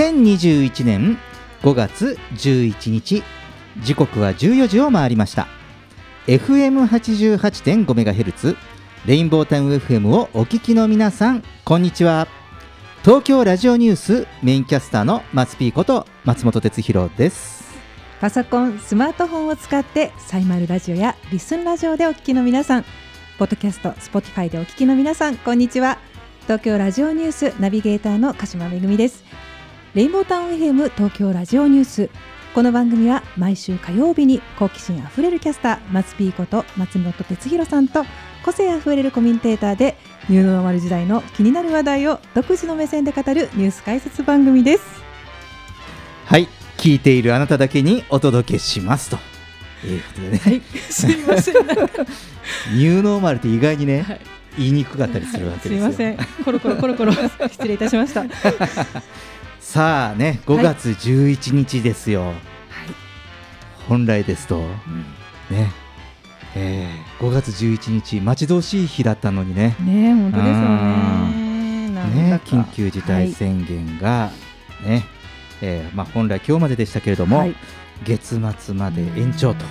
2021年5月11日時刻は14時を回りました FM88.5MHz レインボータウン FM をお聞きの皆さんこんにちは東京ラジオニュースメインキャスターの松ピーこと松本哲弘ですパソコン、スマートフォンを使ってサイマルラジオやリスンラジオでお聞きの皆さん、ポッドキャスト、 Spotify でお聞きの皆さん、こんにちは。東京ラジオニュースナビゲーターの鹿島めぐみです。レインボータウン FM 東京ラジオニュース。この番組は毎週火曜日に好奇心あふれるキャスター松ピーこと松本哲弘さんと個性あふれるコメンテーターでニューノーマル時代の気になる話題を独自の目線で語るニュース解説番組です。はい聞いているあなただけにお届けしますということでね、はい、すいません。ニューノーマルって意外にね、はい言いにくかったりするわけですよ、すいません。コロコロコロコロ失礼いたしました。はい。さあね5月11日ですよ、本来ですと、ね、えー、5月11日待ち遠しい日だったのにね。ねえ本当ですよね。ねか。緊急事態宣言がね、えーまあ、本来今日まででしたけれども、はい。月末まで延長と、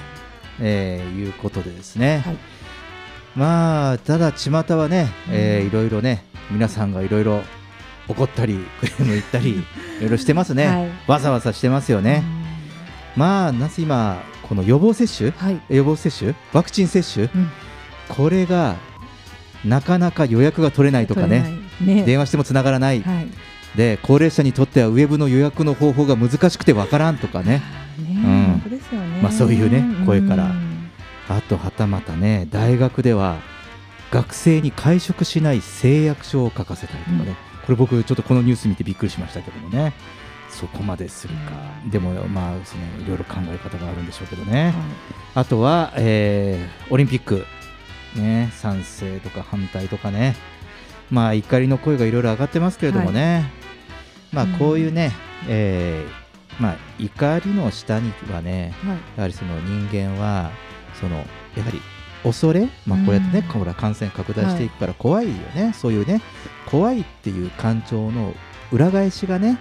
えーいうことでですね、はい。まあただ巷はね、えーいろいろね皆さんがいろいろ怒ったりクレーム言ったり いろいろしてますね、はい。わざわざしてますよね、まあなぜ今この予防接種？はい。予防接種？ワクチン接種、うん。これがなかなか予約が取れないとかね。ね。電話してもつながらない、はい。で高齢者にとってはウェブの予約の方法が難しくてわからんとかね。ね。うん。まあそういうね声からうん。あとはたまたね大学では学生に会食しない誓約書を書かせたりとかね、うんこれ僕ちょっとこのニュース見てびっくりしましたけどもね。そこまでするか、でもまあそのいろいろ考え方があるんでしょうけどね、あとは、えーオリンピック、ね、賛成とか反対とかね、まあ、怒りの声がいろいろ上がってますけれどもね、まあ、うん。こういうね、えーまあ、怒りの下にはね、はい。やはりその人間は、そのやはり恐れ、まあ、こうやってね、うん感染拡大していくから怖いよね、そういうね、怖いっていう感情の裏返しがね、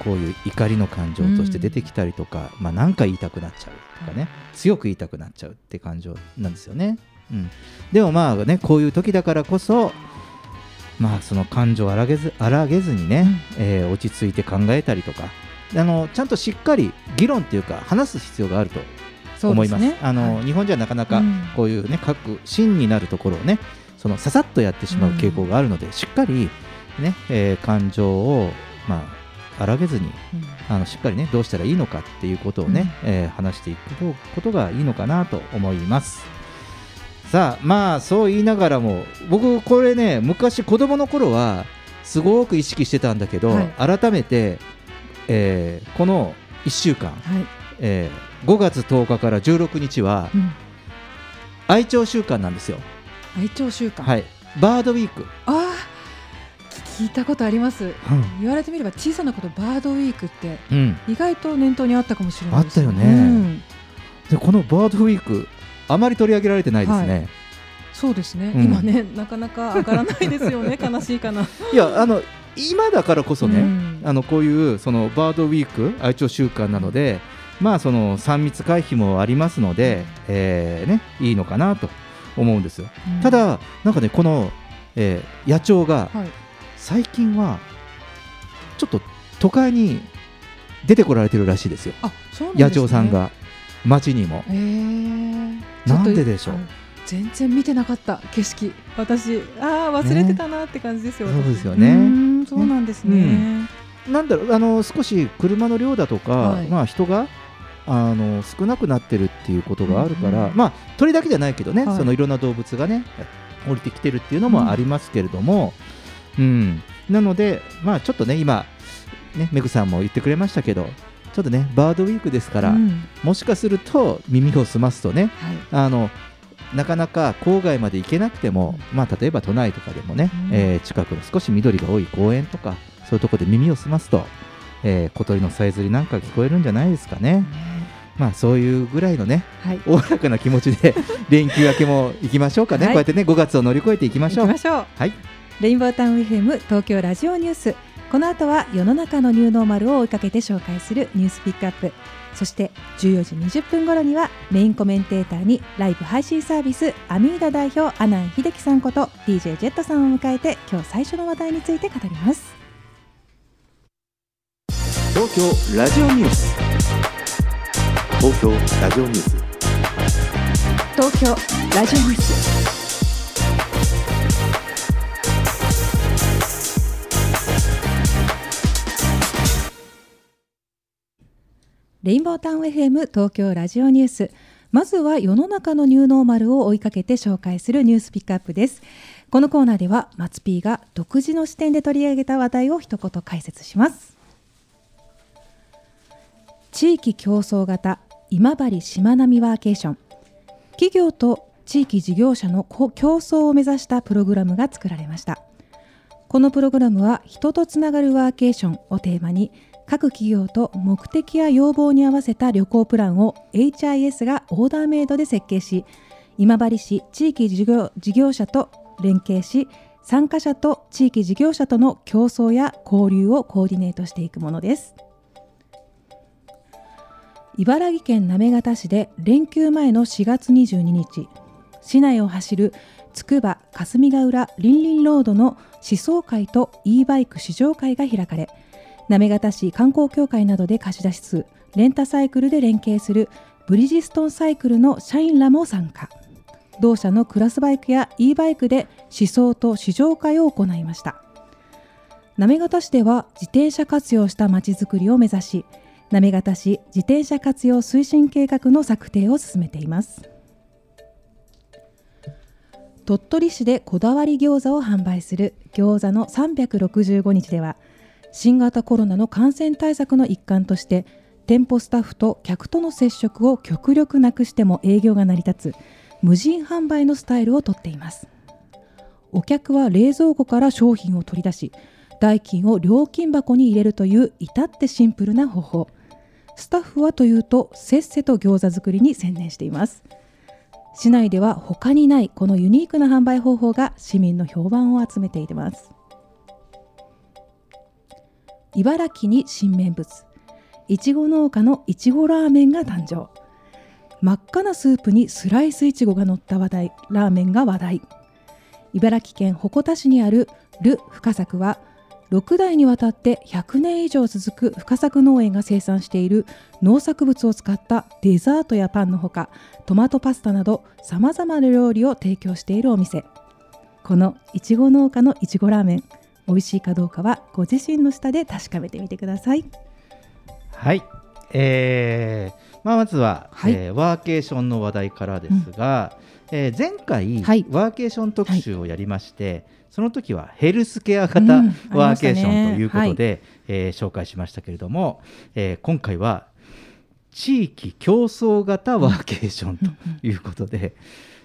こういう怒りの感情として出てきたりとか、まあ、なんか言いたくなっちゃうとかね、強く言いたくなっちゃうって感情なんですよね。うん、でもまあね、こういう時だからこそ、まあ、その感情を荒げず荒げずにね、えー落ち着いて考えたりとかあのちゃんとしっかり議論っていうか話す必要があると思います。すね。あの、はい。日本じゃなかなかうん。こういうね各芯になるところをねそのささっとやってしまう傾向があるので、しっかりね、えー感情をまあ荒げずにあのしっかりねどうしたらいいのかっていうことをね、えー話していくことがいいのかなと思います。さあまあそう言いながらも僕これね昔子供の頃はすごく意識してたんだけど、はい。改めて、えーこの1週間、はい。えー5月10日から16日はうん愛鳥週間なんですよ。愛鳥週間。はい、バードウィーク、ああ。聞いたことあります。うん言われてみれば小さなことバードウィークってうん、意外と念頭にあったかもしれないですあったよねうんでこのバードウィークあまり取り上げられてないですね。はいそうですね、うん今ねなかなか上がらないですよね 悲しいかな。いやあの今だからこそね、うんあのこういうそのバードウィーク愛鳥週間なので、まあその3密回避もありますので、えーねいいのかなと思うんですよ。うんただなんかねこの、えー野鳥がはい。最近はちょっと都会に出てこられてるらしいですよ。すね。野鳥さん。が街にも。えー、なんででしょう？全然見てなかった景色。私、ああ忘れてたなって感じですよ。ね私そうですよねそうなんですね。なんだろうあの少し車の量だとか、はいまあ人があの少なくなってるっていうことがあるから、うんまあ鳥だけじゃないけどね、はい。そのいろんな動物がね降りてきてるっていうのもありますけれども、うん。なのでまあちょっとね今ねメグさんも言ってくれましたけどちょっとねバードウィークですから、うん。もしかすると耳を澄ますとねはい。あのなかなか郊外まで行けなくても、まあ、例えば都内とかでもね、うん。えー近くの少し緑が多い公園とかそういうところで耳を澄ますと、えー小鳥のさえずりなんか聞こえるんじゃないですかね。まあそういうぐらいのねはい。おおらかな気持ちで 連休明けも行きましょうかね、はい。こうやってね5月を乗り越えていきましょう。行きましょう。はい。レインボータウン FM 東京ラジオニュース。この後は世の中のニューノーマルを追いかけて紹介するニュースピックアップ。そして14時20分頃にはメインコメンテーターにライブ配信サービスアミーダ代表阿南秀樹さんこと DJ ジェットさんを迎えて今日最初の話題について語ります。東京ラジオニュース東京ラジオニュース。東京ラジオニュース。レインボータウン FM 東京ラジオニュース。まずは世の中のニューノーマルを追いかけて紹介するニュースピックアップです。このコーナーでは松 P が独自の視点で取り上げた話題を一言解説します。地域競争型今治しまなみワーケーション。企業と地域事業者の競争を目指したプログラムが作られました。このプログラムは人とつながるワーケーションをテーマに各企業と目的や要望に合わせた旅行プランを HIS がオーダーメイドで設計し今治市地域事業事業者と連携し参加者と地域事業者との競争や交流をコーディネートしていくものです。茨城県行方市で連休前の4月22日市内を走るつくば霞ヶ浦りんりんロードの思想会と e バイク試乗会が開かれ行方市観光協会などで貸し出し数レンタサイクルで連携するブリヂストンサイクルの社員らも参加。同社のクラスバイクや e バイクで思想と試乗会を行いました。行方市では自転車活用したまちづくりを目指し行方市自転車活用推進計画の策定を進めています。鳥取市でこだわり餃子を販売する餃子の365日では新型コロナの感染対策の一環として店舗スタッフと客との接触を極力なくしても営業が成り立つ無人販売のスタイルをとっています。お客は冷蔵庫から商品を取り出し代金を料金箱に入れるという至ってシンプルな方法。スタッフはというとせっせと餃子作りに専念しています。市内では他にないこのユニークな販売方法が市民の評判を集めています。茨城に新名物いちご農家のいちごラーメンが誕生。真っ赤なスープにスライスいちごが乗った話題ラーメンが話題。茨城県鉾田市にあるル深作は6代にわたって100年以上続く深作農園が生産している農作物を使ったデザートやパンのほかトマトパスタなどさまざまな料理を提供しているお店。このいちご農家のいちごラーメン美味しいかどうかはご自身の舌で確かめてみてください。はい、えーまあ、まずは、はい。えーワーケーションの話題からですが、えー前回、はい。ワーケーション特集をやりまして、その時はヘルスケア型うんワーケーションというこありましたねとで、えー紹介しましたけれども、えー今回は地域競争型ワーケーションということで、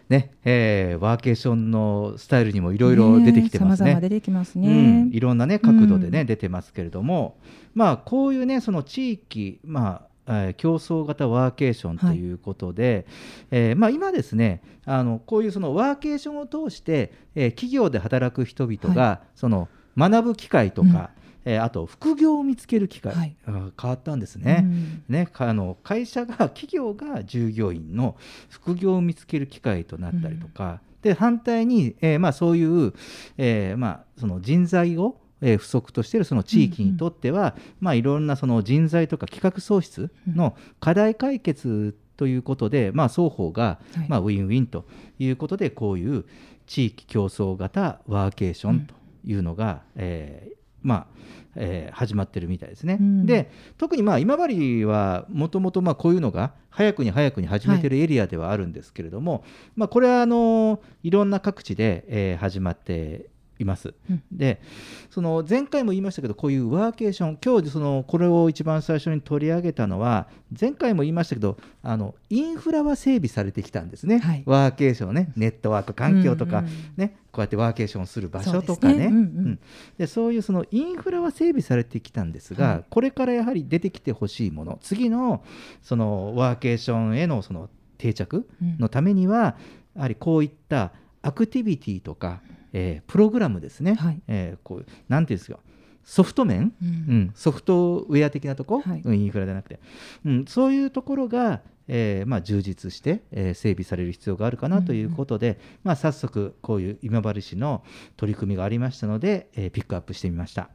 ねえーワーケーションのスタイルにもいろいろ出てきてますね。様々出てきますね、うん、いろんなね角度でね、うん。出てますけれどもまあこういうねその地域まあえー競争型ワーケーションということで、えーまあ、今ですねあのこういうそのワーケーションを通して、えー企業で働く人々が、その学ぶ機会とか、えーあと副業を見つける機会はい。が変わったんですね。うん。ね、かあの会社が企業が従業員の副業を見つける機会となったりとか、で反対に、えーまあ、そういう、えーまあ、その人材を、えー不足としているその地域にとっては、まあ、いろんなその人材とか企画創出の課題解決ということで、まあ、双方が、はい。まあ、ウィンウィンということでこういう地域競争型ワーケーションというのが、えーまあえー始まってるみたいですね。うん。で特にまあ今治はもともとまあこういうのが早くに早くに始めてるエリアではあるんですけれども、まあ、これはあのいろんな各地で、えー始まっています。うん。でその前回も言いましたけどこういうワーケーション今日そのこれを一番最初に取り上げたのは前回も言いましたけどあのインフラは整備されてきたんですね、はい。ワーケーションね。ネットワーク環境とか、うんうんね、こうやってワーケーションする場所とかね。そうですね。うんうん。でそういうそのインフラは整備されてきたんですが、はい。これからやはり出てきてほしいもの次のそのワーケーションへのその定着のためには、やはりこういったアクティビティとか、えープログラムですね、はい。えーこうなんていうんですか。ソフト面、うん。うん。ソフトウェア的なとこ、はい。うんインフラじゃなくて、うん、そういうところが、えーまあ、充実して、えー整備される必要があるかなということで、まあ、早速こういう今治市の取り組みがありましたので、えーピックアップしてみました。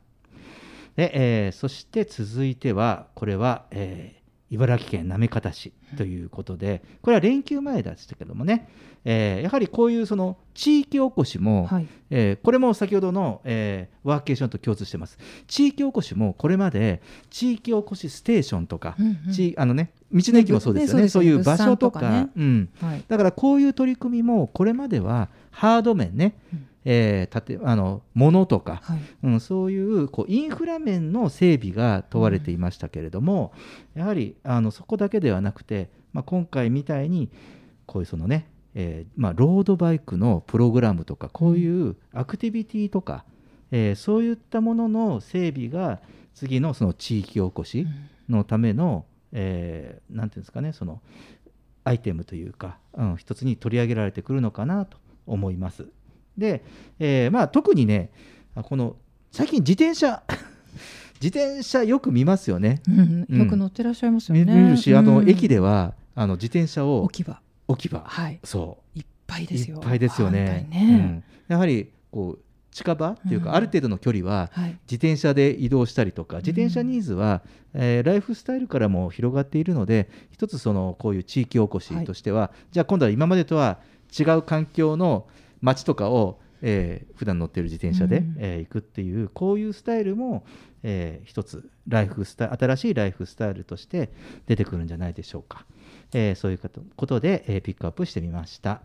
で、えーそして続いてはこれは、えー茨城県行方市ということでこれは連休前でしたけどもね、えーやはりこういうその地域おこしも、はい。えーこれも先ほどの、えーワーケーションと共通してます。地域おこしもこれまで地域おこしステーションとか、うんうん。地あのね道の駅もそうですよね。ねそういう場所とかね。うん、はい。だからこういう取り組みもこれまではハード面ね、うんえー建てあの物とか、はいうん、そういうこうインフラ面の整備が問われていましたけれども、やはりあのそこだけではなくて、まあ、今回みたいにこういうそのね、えーまあ、ロードバイクのプログラムとかこういうアクティビティとか、えーそういったものの整備が次のその地域おこしのための、えーなんていうんですかねそのアイテムというか、うん、一つに取り上げられてくるのかなと思います。で、えーまあ、特にねあこの最近自転車 自転車よく見ますよね。うんうん。よく乗ってらっしゃいますよ見ね。見るし、あのうん。駅ではあの自転車を置き場。置き場、はい。そう。いっぱいですよ。いっぱいですよね。ね。うん。やはりこう近場っていうか、うん。ある程度の距離ははい。自転車で移動したりとか自転車ニーズは、えーライフスタイルからも広がっているので一つそのこういう地域おこしとしては、じゃあ今度は今までとは違う環境の街とかを、えー普段乗っている自転車で、うん。えー行くっていうこういうスタイルも、えー一つライフスタイル新しいライフスタイルとして出てくるんじゃないでしょうか、えーそういうことで、えーピックアップしてみました。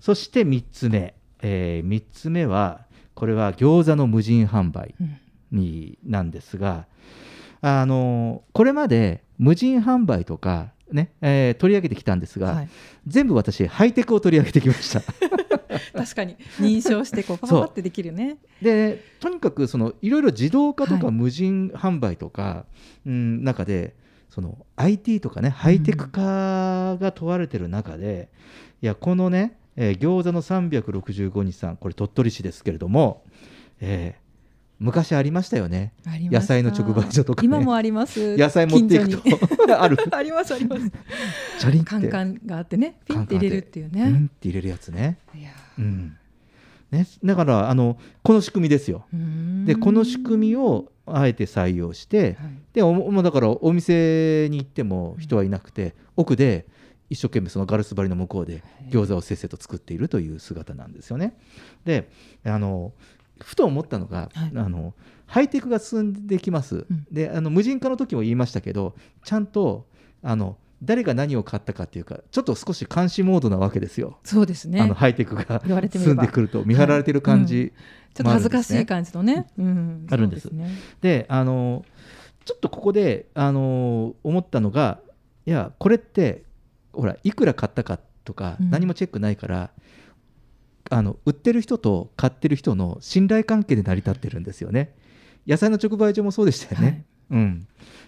そして3つ目、え3つ目はこれは餃子の無人販売うん。になんですが、あのこれまで無人販売とか、ねえー取り上げてきたんですが、はい全部私ハイテクを取り上げてきました。確かに認証してこうパパパってできるよね。でとにかくそのいろいろ自動化とはいか無人販売とか、うん、中でその IT とかねハイテク化が問われてる中で、いやこのね、えー餃子の365日さんこれ鳥取市ですけれども、えー昔ありましたよね。野菜の直売所とかね。今もあります。野菜持っていくと。ある ありますあります。チャリンって。カンカンがあってね、ピンって入れるっていううんっね。て入れるやつね,、いやうん。ねだからあのこの仕組みですよ。でこの仕組みをあえて採用して、はい。でおだからお店に行っても人はいなくて、奥で一生懸命そのガラス張りの向こうで餃子をせっせと作っているという姿なんですよね。であのふと思ったのが、はい。あのハイテクが進んできます、うん。であの無人化の時も言いましたけどちゃんとあの誰が何を買ったかっていうかちょっと少し監視モードなわけですよ。そうですね。あのハイテクが言われてみれば。進んでくると見張られてる感じ、ちょっと恥ずかしいも感じのね。うん。あるんです。そうね。であのちょっとここであの思ったのがいやこれってほらいくら買ったかとかうん。何もチェックないから、あの売ってる人と買ってる人の信頼関係で成り立ってるんですよね。野菜の直売所もそうでしたよね、はい。うん、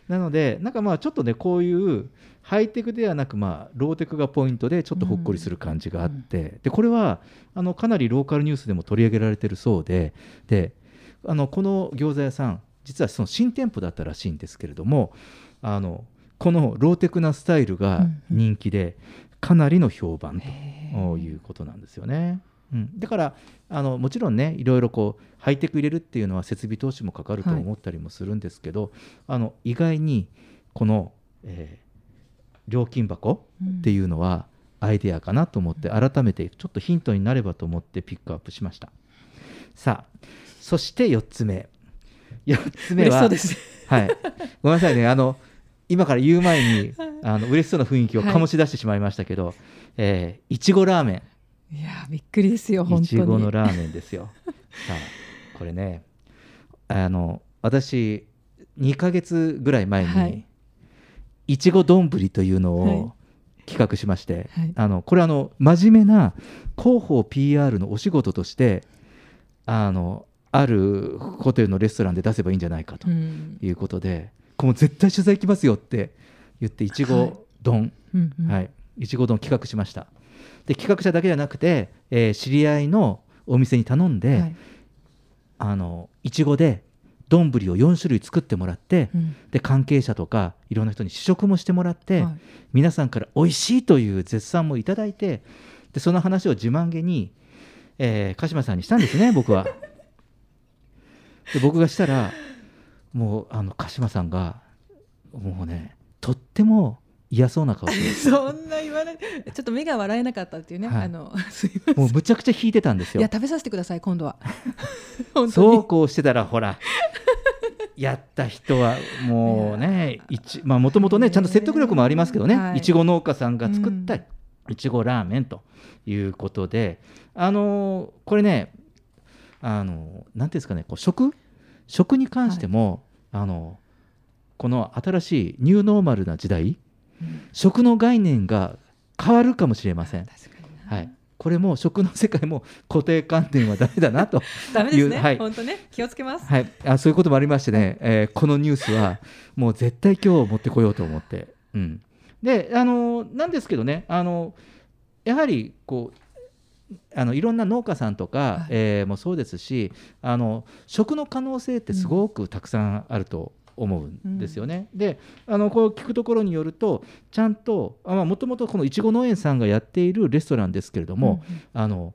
なのでなんかまあちょっとねこういうハイテクではなくまあローテクがポイントでちょっとほっこりする感じがあって、でこれはあのかなりローカルニュースでも取り上げられてるそうで。であのこの餃子屋さん実はその新店舗だったらしいんですけれどもあのこのローテクなスタイルが人気でかなりの評判ということなんですよね。うん、だからあのもちろんねいろいろこうハイテク入れるっていうのは設備投資もかかるとはい。思ったりもするんですけど、あの意外にこの、えー料金箱っていうのはアイデアかなと思って改めてちょっとヒントになればと思ってピックアップしました。さあそして4つ目。4つ目ははい、ごめんなさいね。あの今から言う前にあの嬉しそうな雰囲気を醸し出してしまいましたけど、えーいちごラーメンいやーびっくりですよ本いち当にごのラーメンですよ。さあこれねあの私2ヶ月ぐらい前に、はい。いちご丼というのはい。を企画しまして、はい。あのこれあの真面目な広報 PR のお仕事としてあのあるホテルのレストランで出せばいいんじゃないかとうん。いうことで、これもう絶対取材行きますよって言ってい。ちご丼、いちご丼企画しましたで企画者だけじゃなくて、えー知り合いのお店に頼んで、はい。あのいちごで丼を4種類作ってもらって、うん。で関係者とかいろんな人に試食もしてもらって、はい。皆さんから美味しいという絶賛もいただいてでその話を自慢げに、えー鹿島さんにしたんですね 僕は。で僕がしたらもうあの鹿島さんがもうねとっても嫌そうな顔で そんな言わない。ちょっと目が笑えなかったっていうね、はい。あの すいません。もうむちゃくちゃ引いてたんですよ。いや。食べさせてください今度は。そうにこうしてたらほらやった人はもうねいちまあもともとねちゃんと説得力もありますけどね、はい。いちご農家さんが作ったうん。いちごラーメンということであのーこれねあのーなんていうんですかねこう食？食に関しても、あのこの新しいニューノーマルな時代、食の概念が変わるかもしれません。はい、これも食の世界も固定観念はダメだなと ダメですね、はい。本当ね。気をつけます、はい、あそういうこともありましてね、えーこのニュースはもう絶対今日持ってこようと思って、うん、であのなんですけどねあのやはりこうあのいろんな農家さんとか、はい。えーもそうですしあの食の可能性ってすごくたくさんあると思うんですよね。であのこう聞くところによるとちゃんともともとこのいちご農園さんがやっているレストランですけれども、あの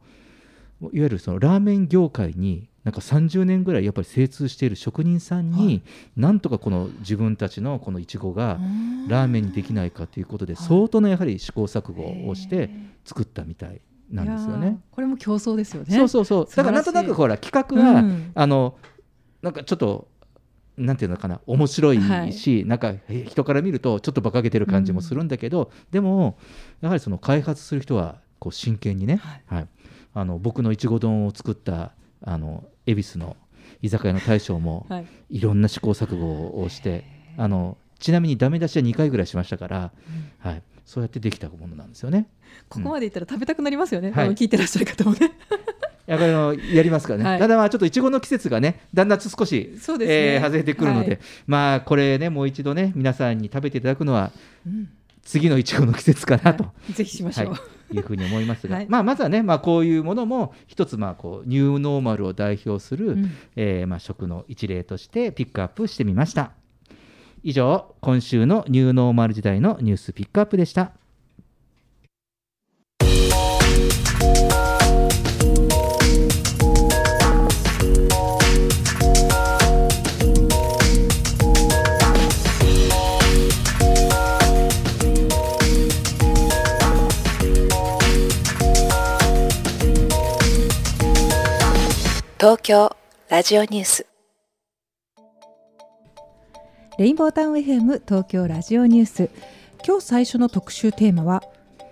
いわゆるそのラーメン業界になんか30年ぐらいやっぱり精通している職人さんに、はい。なんとかこの自分たちのこのいちごがうんラーメンにできないかということではい。相当なやはり試行錯誤をして作ったみたいなんですよね。これも競争ですよね。そうそうそう。だからなんとなくほら企画は、うん。あのなんかちょっとなんていうのかな面白いはい。し、なんかえ人から見るとちょっと馬鹿げてる感じもするんだけど、でもやはりその開発する人はこう真剣にね、はい。あの僕のいちご丼を作ったあの恵比寿の居酒屋の大将もはい。いろんな試行錯誤をしてあのちなみにダメ出しは2回ぐらいしましたから、はい、そうやってできたものなんですよね。ここまでいったら食べたくなりますよね、はい。あの聞いてらっしゃる方もねやっぱりあのやりますからね、はい。ただまあちょっといちごの季節がねだんだん少し、ね。えー外れてくるので、はい。まあこれねもう一度ね皆さんに食べていただくのはうん。次のいちごの季節かなと、ぜひしましょう、はい、いうふうに思いますが、はい。まあまずはね、まあ、こういうものも一つまあこうニューノーマルを代表する、うん。えーまあ食の一例としてピックアップしてみました。以上今週のニューノーマル時代のニュースピックアップでした東京ラジオニュース。レインボータウン FM 東京ラジオニュース。今日最初の特集テーマは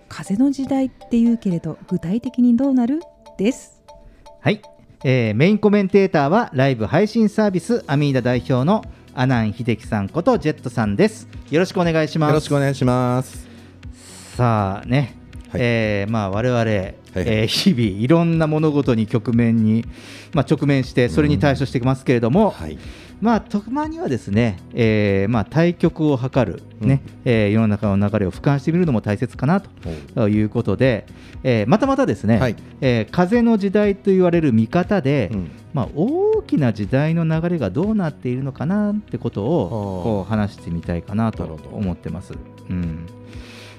風の時代って言うけれど具体的にどうなる？です。はい、えーメインコメンテーターはライブ配信サービスアミーダ代表の阿南秀樹さんことジェットさんです。よろしくお願いします。よろしくお願いします。さあね、はい。えーまあ我々、えー日々いろんな物事に局面に、まあ、直面してそれに対処してますけれども、はい。まあたまにはですね、えーまあ、対局を図る、ねえー世の中の流れを俯瞰してみるのも大切かなということで、えーまたまたですね、はい。えー風の時代と言われる見方で、うん。まあ、大きな時代の流れがどうなっているのかなってことをこう話してみたいかなと思ってます。うん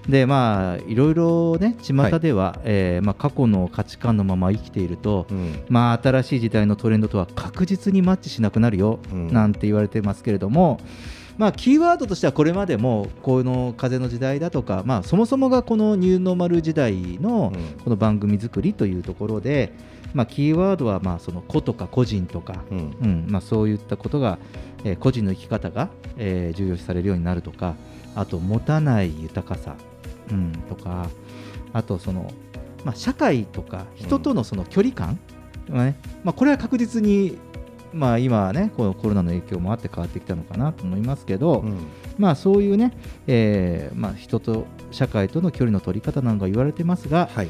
でまあいろいろね巷では、えーまあ、過去の価値観のまま生きていると、うん。まあ、新しい時代のトレンドとは確実にマッチしなくなるよ、うん。なんて言われてますけれども、まあ、キーワードとしてはこれまでもこの風の時代だとか、まあ、そもそもがこのニューノーマル時代のこの番組作りというところで、まあ、キーワードはまあその個とか個人とか、うん。うん。まあ、そういったことが、えー個人の生き方が、えー重要視されるようになるとかあと持たない豊かさ、うん、とかあとその、まあ、社会とか人とのその距離感、まあね。まあ、これは確実に、まあ、今はねこのコロナの影響もあって変わってきたのかなと思いますけど、うん。まあ、そういうね、えーまあ、人と社会との距離の取り方なんか言われてますが、はい。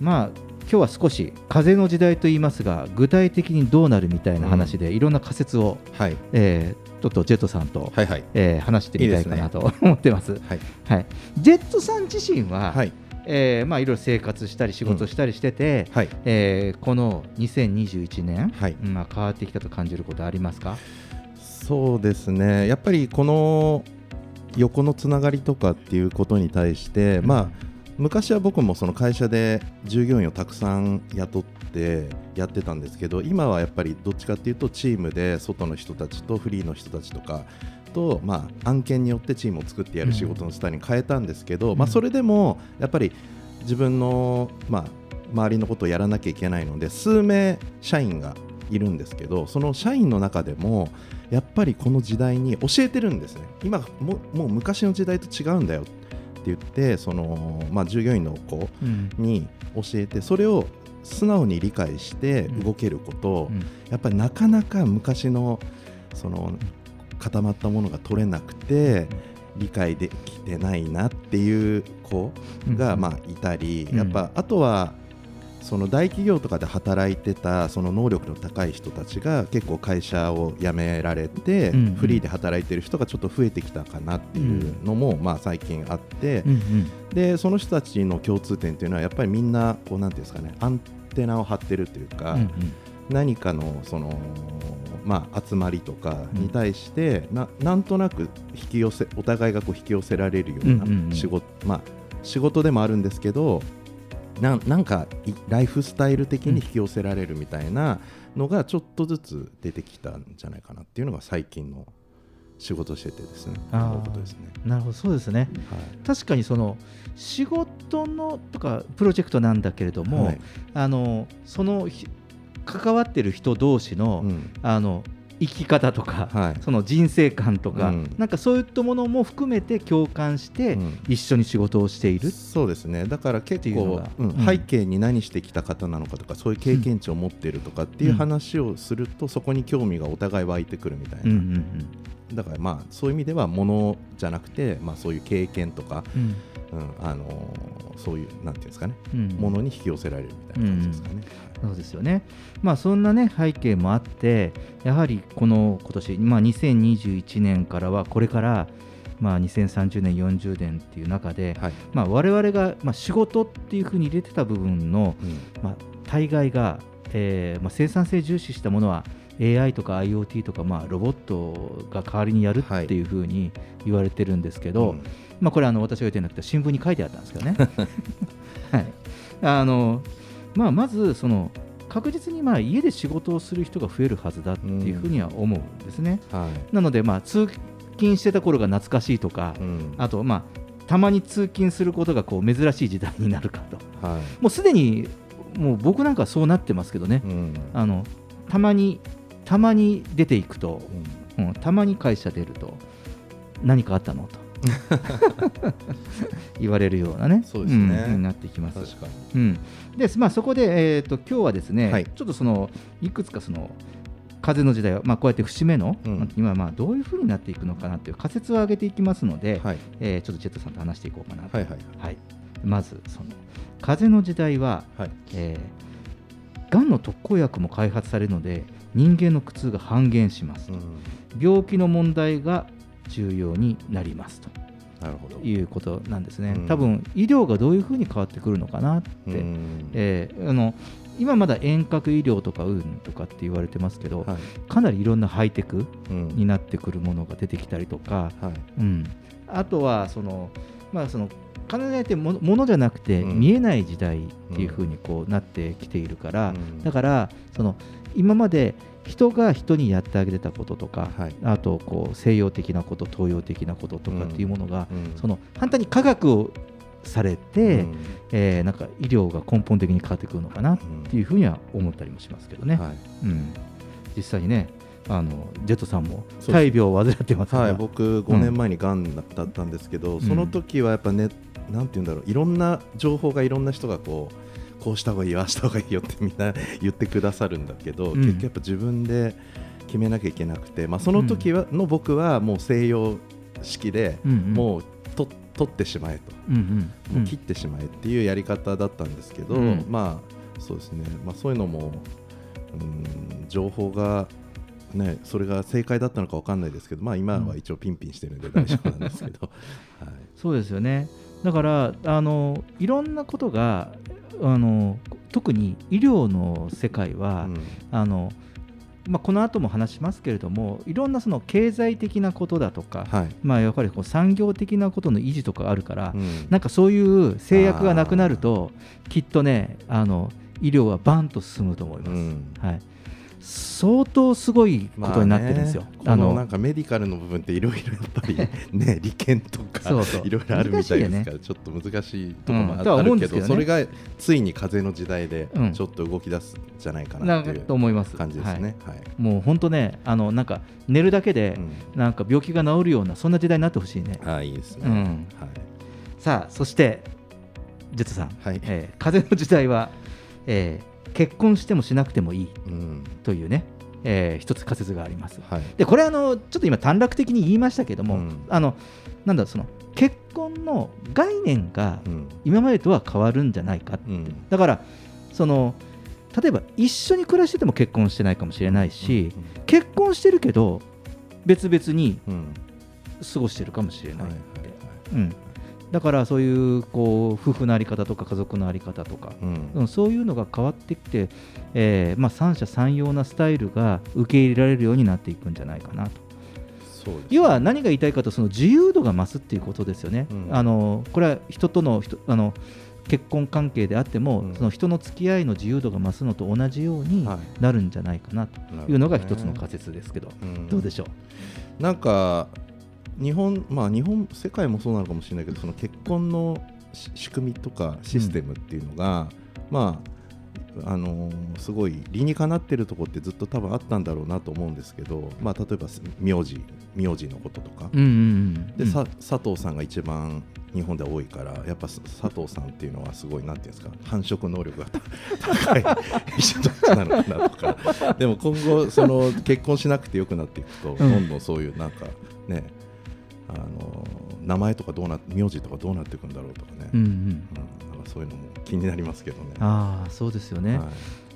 まあ今日は少し風の時代と言いますが具体的にどうなるみたいな話で、いろんな仮説を、はい。えーちょっとジェットさんと、はいはいえー話してみたいかなと思ってます。はい。はい、ジェットさん自身は、はい。えーまあ、いろいろ生活したり仕事したりしてて、はい。えーこの2021年、はい。まあ、変わってきたと感じることありますか？そうですね。やっぱりこの横のつながりとかっていうことに対して、まあ昔は僕もその会社で従業員をたくさん雇ってやってたんですけど今はやっぱりどっちかっていうとチームで外の人たちとフリーの人たちとかと、まあ、案件によってチームを作ってやる仕事のスタイルに変えたんですけど、まあ、それでもやっぱり自分の、まあ、周りのことをやらなきゃいけないので数名社員がいるんですけどその社員の中でもやっぱりこの時代に教えてるんですね。今ももう昔の時代と違うんだよって言ってその、まあ、従業員の子うん。に教えてそれを素直に理解して動けること、うん。やっぱりなかなか昔のその固まったものが取れなくて理解できてないなっていう子がうん。まあいたり、うん。やっぱあとはその大企業とかで働いてたその能力の高い人たちが結構会社を辞められて、うんうん。フリーで働いてる人がちょっと増えてきたかなっていうのも、まあ最近あって、うんうん。でその人たちの共通点っていうのはやっぱりみんなこうなんていうんですかねアンテナを張ってるというか、うんうん。何かのその、まあ、集まりとかに対して、ななんとなく引き寄せお互いがこう引き寄せられるよううんうんうん。な仕事、まあ、仕事でもあるんですけどなんなんかいライフスタイル的に引き寄せられるみたいなのがちょっとずつ出てきたんじゃないかなっていうのが最近の仕事しててですね。あですね。なるほどそうですね。確かにその仕事のとかプロジェクトなんだけれども、はい。あのそのひ関わってる人同士の,、うん。あの生き方とか、はい。その人生観とか、うん。なんかそういったものも含めて共感して、うん。一緒に仕事をしている。そうですね。だから結構うん。うん。背景に何してきた方なのかとかそういう経験値を持っているとかっていう話をすると、そこに興味がお互い湧いてくるみたいな、うんうんだからまあそういう意味ではものじゃなくて、まあ、そういう経験とか、うん。うんあのーそういうなんていうんですかね、うん。ものに引き寄せられるみたいな感じですかね。そうですよね、まあ、そんな、ね、背景もあって、やはりこの今年、まあ、2021年からはこれから、まあ、2030年、40年っていう中で、はい。まあ、我々が、まあ、仕事っていうふうに入れてた部分の、まあ、大概が、えーまあ、生産性重視したものは AI とか IoT とか、まあ、ロボットが代わりにやるっていうふうに言われてるんですけど、まあ、これあの私が言ってなくて新聞に書いてあったんですけどね。はい。あのまあ、まずその確実にまあ家で仕事をする人が増えるはずだっていうふうには思うんですね。はい。なので、まあ、通勤してた頃が懐かしいとか、うん。あと、まあ、たまに通勤することがこう珍しい時代になるかと。はい。もうすでにもう僕なんかそうなってますけどね、うん。あのたまにたまに出ていくと、うんたまに会社出ると何かあったのと 言われるようなねそうですね。んになってきます。確かに。うん、でまあ、そこで、えー、と今日はですね、はい。ちょっとそのいくつかその風の時代は、まあ、こうやって節目の、うん。今まあどういうふうになっていくのかなという仮説を挙げていきますので、はい。えーちょっとジェットさんと話していこうかなと。はいはいはい。まずその風の時代は、はい。えー、がんの特効薬も開発されるので人間の苦痛が半減します。と、病気の問題が重要になりますと。なるほど。いうことなんですね、うん。多分医療がどういうふうに変わってくるのかなって、うん。えーあの今まだ遠隔医療とかうんとかって言われてますけど、はい。かなりいろんなハイテクうん。になってくるものが出てきたりとか、はい。うん、あとはその、まあ、その金にってものじゃなくてうん。見えない時代っていうふうにこうなってきているから、うん。だからその今まで人が人にやってあげてたこととか、はい。あとこう西洋的なこと東洋的なこととかっていうものが、うんその反対に科学をされて、うん。えーなんか医療が根本的に変わってくるのかなっていうふうには思ったりもしますけどね、はい。うん、実際にねあのジェットさんも大病を患ってますから、はい、僕5年前にがんだったんですけど、ん。その時はやっぱね、なんて言うんだろういろんな情報がいろんな人がこうこうした方がいいよああした方がいいよってみんな言ってくださるんだけど、うん。結局やっぱ自分で決めなきゃいけなくて、まあ、その時は、の僕はもう西洋式で、もうと取ってしまえと、うんうん。うん。もう切ってしまえっていうやり方だったんですけど、うん。まあそうですね、まあ、そういうのも、うん、情報が、ね、それが正解だったのかわかんないですけど、まあ、今は一応ピンピンしてるんで大丈夫なんですけど、はい、そうですよねだからあのいろんなことがあの特に医療の世界は、あのまあ、この後も話しますけれどもいろんなその経済的なことだとか、はい。まあ、やっぱりこう産業的なことの維持とかあるから、うん。なんかそういう制約がなくなるときっとねあの医療はバンと進むと思います、はい、相当すごいことになってるんですよ。まあね。このなんかメディカルの部分っていろいろやっぱりね 利権とかいろいろあるみたいですから、ね。ちょっと難しいところもあ,、うん。とは思うんね。るけどそれがついに風の時代でうん。ちょっと動き出すんじゃないかななっていうと思います。感じですね。はい。もう本当ねあのなんか寝るだけで、なんか病気が治るようなそんな時代になってほしいね。ああいいですね。うん。はい。さあそしてジェットさん、えー風の時代は、えー結婚してもしなくてもいいというね、えー一つ仮説があります。でこれあのちょっと今短絡的に言いましたけども、あのなんだその結婚の概念が今までとは変わるんじゃないか、だからその例えば一緒に暮らしてても結婚してないかもしれないし、結婚してるけど別々に過ごしてるかもしれないって、うんだからそういうこう夫婦の在り方とか家族の在り方とか、うん。そういうのが変わってきて、えーまあ、三者三様なスタイルが受け入れられるようになっていくんじゃないかなと。要は何が言いたいかとその自由度が増すっていうことですよね。うん。あのこれは人との人あの結婚関係であっても、その人の付き合いの自由度が増すのと同じようになるんじゃないかなというのが一つの仮説ですけど、うん。どうでしょう？なんか日本まあ日本世界もそうなのかもしれないけどその結婚のし仕組みとかシステムっていうのが、まああのーすごい理にかなってるところってずっと多分あったんだろうなと思うんですけど、まあ、例えば名字名字のこととか、うんうんうんで、佐藤さんが一番日本では多いからやっぱ佐藤さんっていうのはすごいなんていうんですか繁殖能力が 高い人たちなのかなとか。でも今後その結婚しなくてよくなっていくと、うん。どんどんそういうなんかねあの名前とかどうな名字とかどうなっていくんだろうとかね、うんうん。なんかそういうのも気になりますけどね。ああそうですよね、は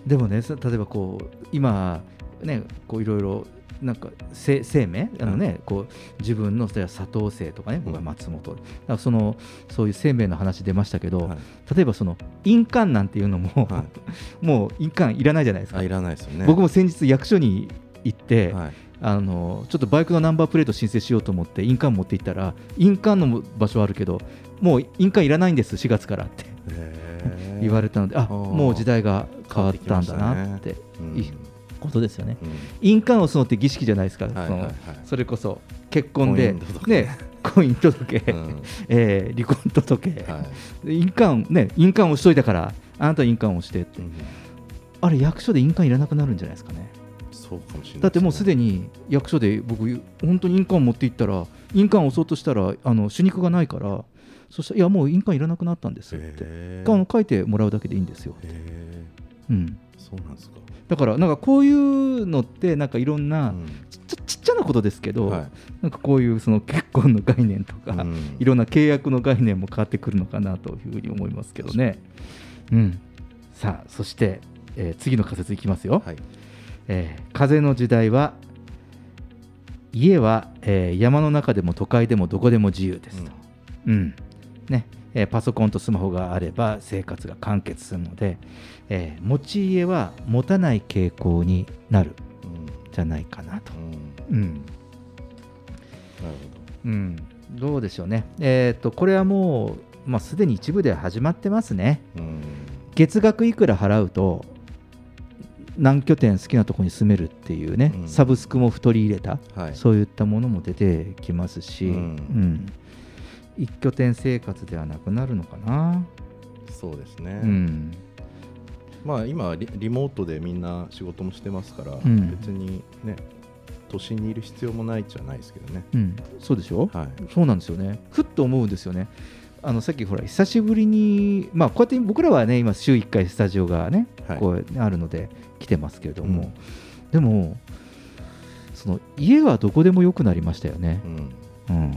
い。でもねさ例えばこう今ねこういろいろなんか生生命？あのね、こう自分の例えば佐藤姓とかね僕は松本、だからそのそういう生命の話出ましたけど、例えばその印鑑なんていうのも、もう印鑑いらないじゃないですか。あいらないですよね。僕も先日役所に行って、あのちょっとバイクのナンバープレート申請しようと思って印鑑持って行ったら印鑑の場所はあるけどもう印鑑いらないんです4月からって。言われたのであもう時代が変わったんだなっていうことですよね。印鑑を押すのって儀式じゃないですか、そのそれこそ結婚で婚姻届。ね婚姻届、えー離婚届、印鑑ね印鑑押しといたからあなた印鑑押してって、あれ役所で印鑑いらなくなるんじゃないですかね。そうかもしれない。だってもうすでに役所で僕本当に印鑑持って行ったら印鑑を押そうとしたらあの手肉がないからそしたらいやもう印鑑いらなくなったんですって。あの書いてもらうだけでいいんですよって、うん、そうなんですか。だからなんかこういうのってなんかいろんな、ちっちっちゃなことですけど、はい。なんかこういうその結婚の概念とか、うん。いろんな契約の概念も変わってくるのかなというふうに思いますけどね。うん、さあそして、えー次の仮説いきますよ。えー風の時代は家は、えー山の中でも都会でもどこでも自由ですと。うん。ね。えーパソコンとスマホがあれば生活が完結するので、えー持ち家は持たない傾向になるじゃないかなと。うん。なるうん、どうでしょうね、えー、とこれはもう、まあ、すでに一部では始まってますね、月額いくら払うと何拠点好きなところに住めるっていうね、うん。サブスクも取り入れた、はい。そういったものも出てきますし、うん。うん。一拠点生活ではなくなるのかな。そうですね、うん。まあ今リリモートでみんな仕事もしてますから、ん。別にね都心にいる必要もないじゃないですけどね。うん、そうでしょ、はい。そうなんですよね。ふっと思うんですよね。あのさっきほら久しぶりに、まあ、こうやって僕らはね今週1回スタジオがね、はい。こうあるので来てますけれども、うん。でもその家はどこでもよくなりましたよね。うん。うん。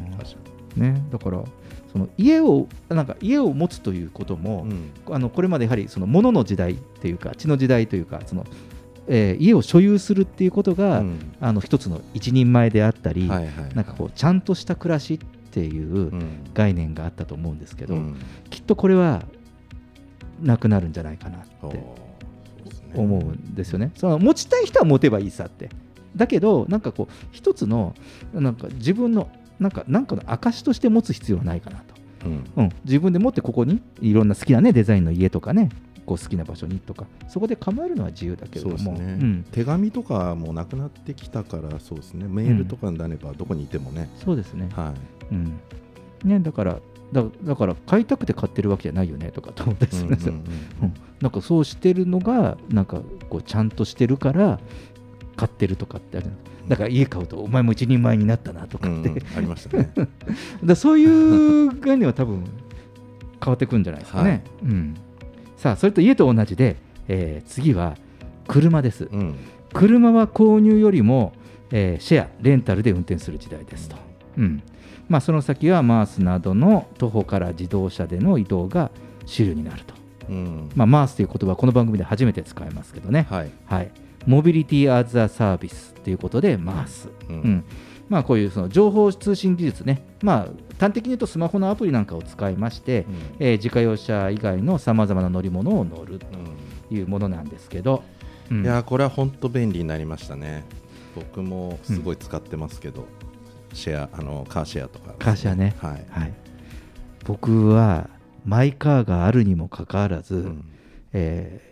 ね。だからその家をなんか家を持つということも、に、うん。あのこれまでやはりその物の時代というか地の時代というかその、えー家を所有するっていうことが、うん。あの一つの一人前であったり、はいはいなんかこうちゃんとした暮らしっていううん。概念があったと思うんですけど、うん。きっとこれはなくなるんじゃないかなって思うんですよね。その持ちたい人は持てばいいさって。だけどなんかこう一つのなんか自分のなんかなんかの証として持つ必要はないかなと。うん。うん、自分で持ってここにいろんな好きなねデザインの家とかねこう好きな場所にとかそこで構えるのは自由だけれども。そうん。手紙とかもなくなってきたからそうですね。メールとかになればどこにいてもね、そうですね,、はい。うん、ねだからだだから買いたくて買ってるわけじゃないよねとかと思ったりするんですよ、うんうんうん。なんかそうしてるのがなんかこうちゃんとしてるから買ってるとかってある。だから家買うとお前も一人前になったなとかって、うん。うんありましたね。だそういう概念は多分変わってくるんじゃないですかね。はい。うん、さあそれと家と同じで、えー次は車です、うん。車は購入よりも、えーシェアレンタルで運転する時代ですと、うんまあ、その先はマースなどの徒歩から自動車での移動が主流になると、うん。まあ、マースという言葉はこの番組で初めて使いますけどね、はい。はい、モビリティ・アザ・サービスということで、マース、ううん。んまあ、こういうその情報通信技術ね、まあ、端的に言うとスマホのアプリなんかを使いまして、えー自家用車以外のさまざまな乗り物を乗るというものなんですけど、うんいやーこれは本当便利になりましたね。僕もすごい使ってますけど、シェアあのカーシェアとか、カーシェアね。はい、はい、僕はマイカーがあるにもかかわらず、うん。えー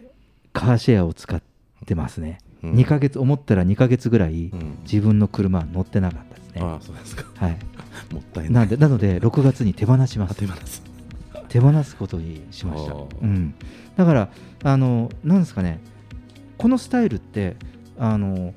カーシェアを使ってますね、うん。2ヶ月思ったら2ヶ月ぐらいうん。自分の車は乗ってなかったですね、ああそうですか。はい、もったいない。なんでなので6月に手放します。手放す。手放すことにしました、うん、だからあのなんですかね。このスタイルってあの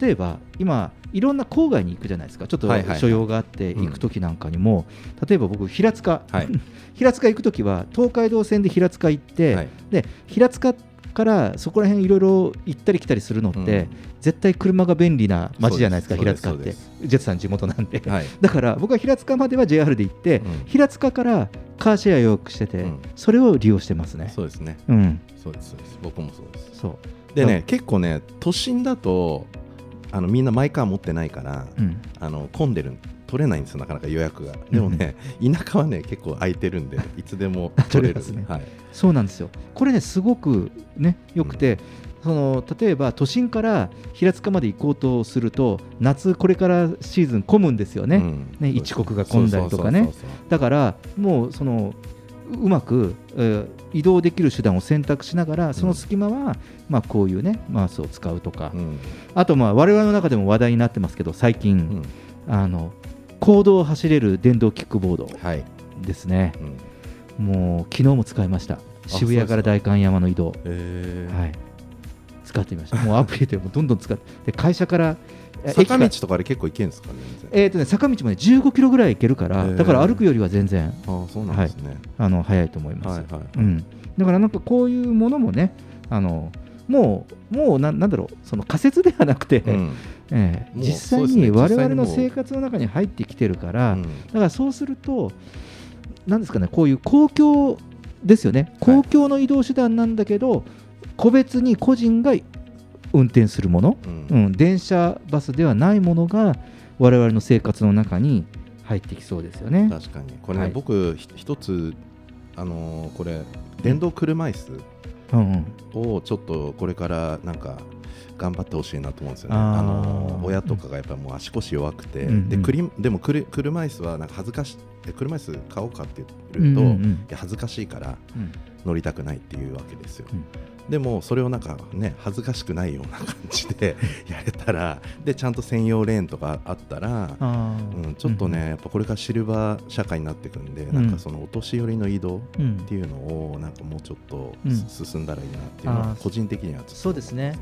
例えば今いろんな郊外に行くじゃないですか。ちょっと所用があってうん。行く時なんかにも、例えば僕平塚、はい。平塚行く時は東海道線で平塚行って、はい。で平塚からそこら辺いろいろ行ったり来たりするのって、うん。絶対車が便利な街じゃないですか平塚って。ジェットさん地元なんで、はい。だから僕は平塚までは JR で行って、うん。平塚からカーシェア予約してて、うん。それを利用してますね。そうですね。うん、そうですそうです。僕もそうです。そう。でね、うん結構ね都心だとあのみんなマイカー持ってないから、うん。あの混んでる取れないんですよなかなか予約が。でもね、田舎はね結構空いてるんでいつでも取れるね。はい、そうなんですよ。これね、すごくね、よくて、その例えば都心から平塚まで行こうとすると、夏、これからシーズン混むんですよね、うん。ね一国が混んだりとかね。だから、もうそのうまく、えー移動できる手段を選択しながら、その隙間は、まあ、こういうね、マウスを使うとか、うんあと、まあ我々の中でも話題になってますけど、最近、うんあの公道を走れる電動キックボードはい、ですね。うんもう昨日も使いました。渋谷から代官山の移動。えーはい。使ってみました。もうアプリでもどんどん使って、で会社から、え坂道とかで結構行けるんですかねえーとね、坂道もね、15キロぐらい行けるから、だから歩くよりは全然、ああそうなんですね、あの早いと思います。はいはい。うん、だからなんかこういうものもね、あのもう、もうななんだろう、その仮説ではなくて、うん。ええ実際に我々の実際にもう。生活の中に入ってきてるから、うん。だからそうすると、なんですかね、こういう公共ですよね、公共の移動手段なんだけど、個別に個人が運転するもの、ううん。ん電車、バスではないものが、我々の生活の中に入ってきそうですよね。確かに。これね、はい。僕ひ一つあのーこれ電動車椅子をちょっとこれからなんか頑張ってほしいなと思うんですよね。あのー親とかがやっぱりもう足腰弱くて、うんうん。でクリでもくる車椅子はなんか恥ずかしえ車椅子買おうかって言うと、うんうんうん。いや恥ずかしいからうん乗りたくないっていうわけですよ、うん。でもそれをなんかね恥ずかしくないような感じで やれたらでちゃんと専用レーンとかあったら、うん、ちょっとね、うんやっぱこれからシルバー社会になっていくんで、ん。なんかそのお年寄りの移動うんっていうのをなんかもうちょっと進んだらいいなっていうのは個人的にはそうですね。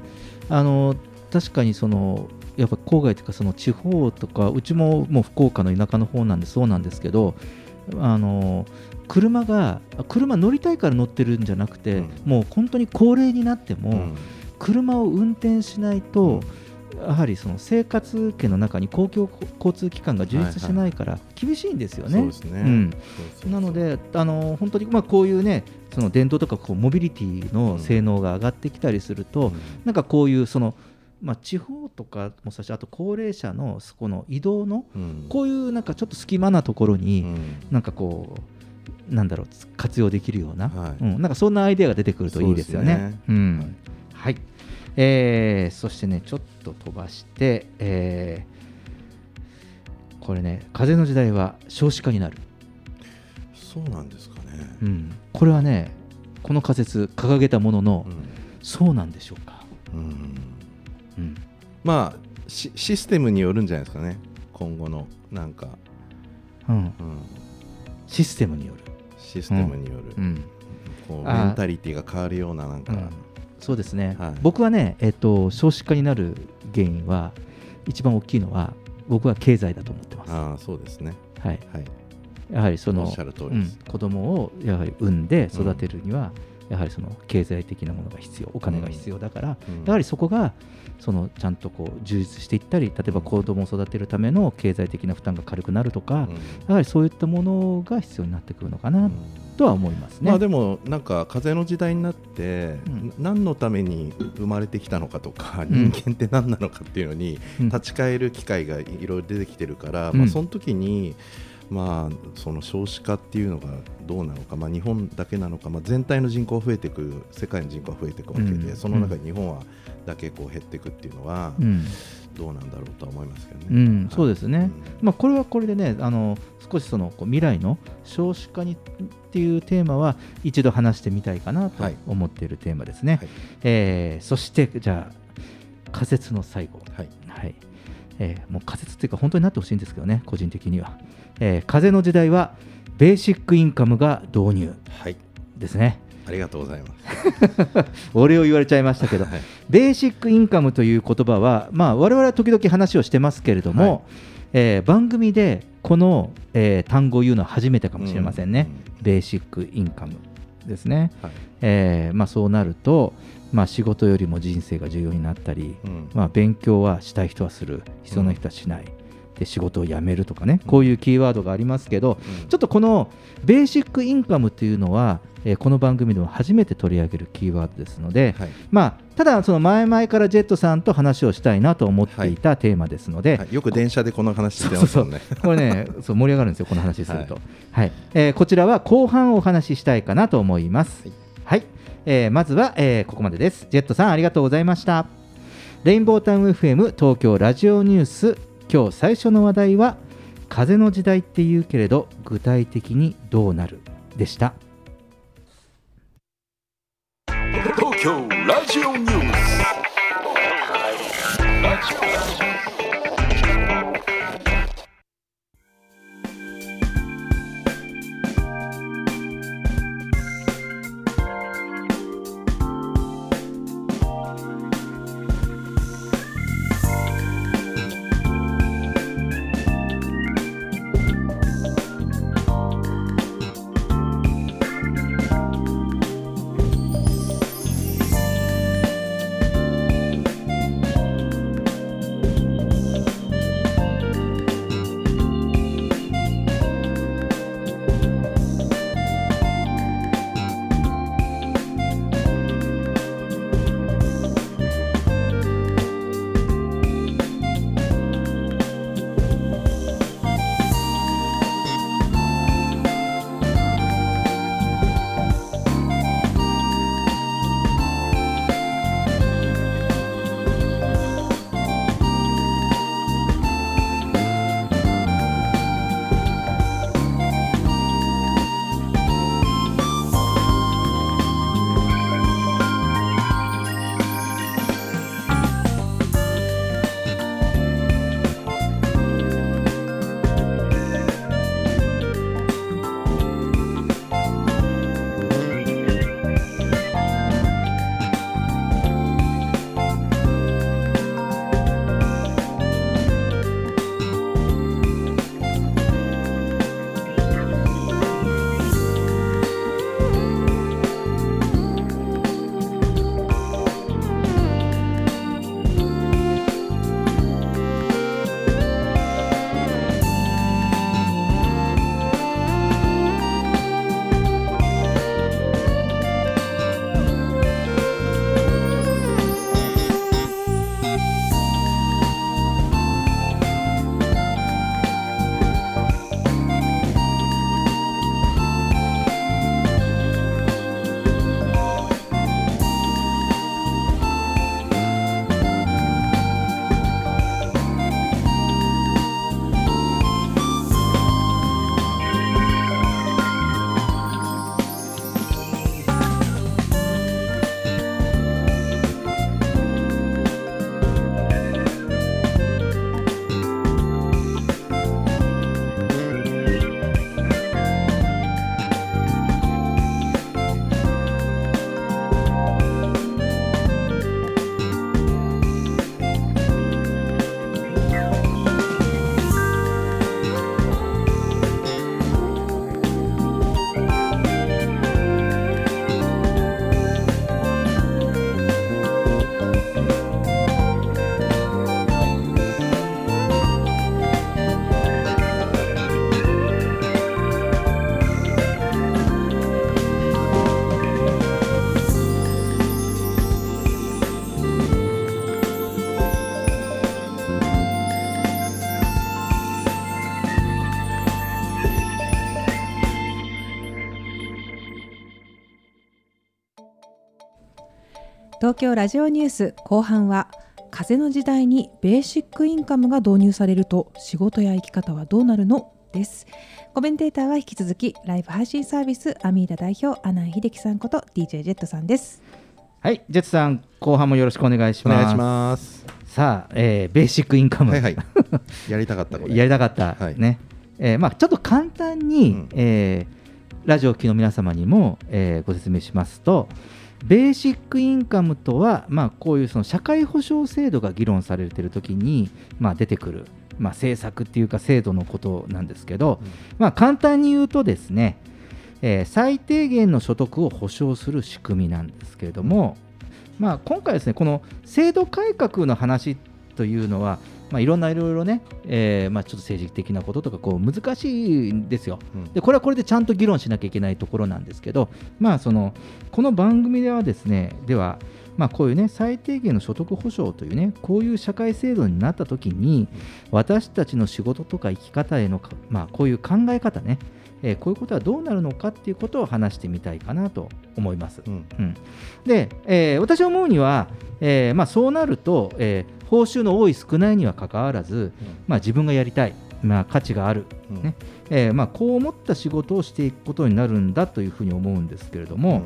あの確かにそのやっぱ郊外というかその地方とかうちももう福岡の田舎の方なんでそうなんですけどあの車が車乗りたいから乗ってるんじゃなくて、うん。もう本当に高齢になっても、うん。車を運転しないと、やはりその生活圏の中に公共交通機関が充実してないから厳しいんですよね。なので、あの本当にまあこういうね、その電動とかこうモビリティの性能が上がってきたりすると、うん。なんかこういうその、まあ、地方とかもそうだし、あと高齢者のそこの移動の、うん。こういうなんかちょっと隙間なところに、うん。なんかこう、なんだろう、活用できるような、はい。うん、なんかそんなアイデアが出てくるといいですよね。ね。うん。はい。えーそしてね、ちょっと飛ばして、えーこれね、風の時代は少子化になる。そうなんですかね、うん、これはね、この仮説、掲げたものの、そうなんでしょうか。うん。うん。まあシシステムによるんじゃないですかね。今後のなんか、うん。うん。システムによる。システムによる、うん。こうメンタリティが変わるようななんか、うん。そうですね、はい。僕はね、えっと、少子化になる原因は、一番大きいのは、僕は経済だと思ってます。ああそうですね。はい、はい。やはりそのうん。子供をやはり産んで育てるには、やはりその経済的なものが必要、お金が必要だから、うん。やはりそこがそのちゃんとこう充実していったり、例えば子供を育てるための経済的な負担が軽くなるとか、やはりそういったものが必要になってくるのかなとは思いますね。まあでもなんか風の時代になって、うん。何のために生まれてきたのかとか、うん。人間って何なのかっていうのにうん。立ち返る機会がいろいろ出てきてるから、うん。まあ、その時にまあその少子化っていうのがどうなのか、まあ、日本だけなのか、まあ、全体の人口が増えていく世界の人口が増えていくわけで、うん。その中で日本はだけこう減っていくっていうのは、うん。どうなんだろうとは思いますけどね。うん、そうですね、うん。まあ、これはこれでね、あの少しそのこう未来の少子化にっていうテーマは、一度話してみたいかなとはい。思っているテーマですね。はい。えーそして、じゃあ、仮説の最後、はい。はいえーもう仮説っていうか、本当になってほしいんですけどね、個人的には。えー風の時代は、ベーシックインカムが導入はい。ですね。ありがとうございます。お礼を言われちゃいましたけど、はい。ベーシックインカムという言葉は、まあ、我々は時々話をしてますけれども、はい。えー番組でこの、えー単語を言うのは初めてかもしれませんね、うん。ベーシックインカムですね、はい。えーまあ、そうなると、まあ、仕事よりも人生が重要になったり、うん。まあ、勉強はしたい人はする。必要な人はしない、で仕事を辞めるとかね。こういうキーワードがありますけど、うん。ちょっとこのベーシックインカムというのは、えーこの番組でも初めて取り上げるキーワードですので、はい。まあ、ただ、その前々からジェットさんと話をしたいなと思っていたテーマですので、はい。よく電車でこの話してますもんね。これね、そう盛り上がるんですよ、この話すると。はい。えーこちらは後半お話ししたいかなと思います。えーまずは、えーここまでです。ジェットさん、ありがとうございました。レインボータウン FM 東京ラジオニュース、今日最初の話題は、風の時代って言うけれど、具体的にどうなる？でした。東京ラジオニュース東京ラジオニュース後半は風の時代にベーシックインカムが導入されると仕事や生き方はどうなるのですコメンテーターは引き続きライブ配信サービスアミーダ代表阿南秀樹さんこと DJ ジェットさんですはい、ジェッツさん、後半もよろしくお願いします。お願いします。さあ、えーベーシックインカム。はいはいやりたかったこれやりたかった。はいね。えーまあ、ちょっと簡単に、えーラジオを聴きの皆様にも、えーご説明しますと、ベーシックインカムとは、まあ、こういうその社会保障制度が議論されているときに、まあ、出てくる、まあ、政策っていうか制度のことなんですけど、まあ、簡単に言うとですね、えー最低限の所得を保障する仕組みなんですけれども、まあ、今回ですねこの制度改革の話というのは、まあ、いろんないろいろね、えーまあ、ちょっと政治的なこととかこう難しいんですよ、でこれはこれでちゃんと議論しなきゃいけないところなんですけど、まあ、そのこの番組ではですねではまあ、こういうね最低限の所得保障というねこういう社会制度になった時に私たちの仕事とか生き方へのか、まあ、こういう考え方ね、えーこういうことはどうなるのかっていうことを話してみたいかなと思います。うん。で、えー私は思うには、えーまあ、そうなると、えー報酬の多い少ないにはかかわらず、まあ、自分がやりたい、まあ、価値がある、ね。えーまあ、こう思った仕事をしていくことになるんだというふうに思うんですけれども、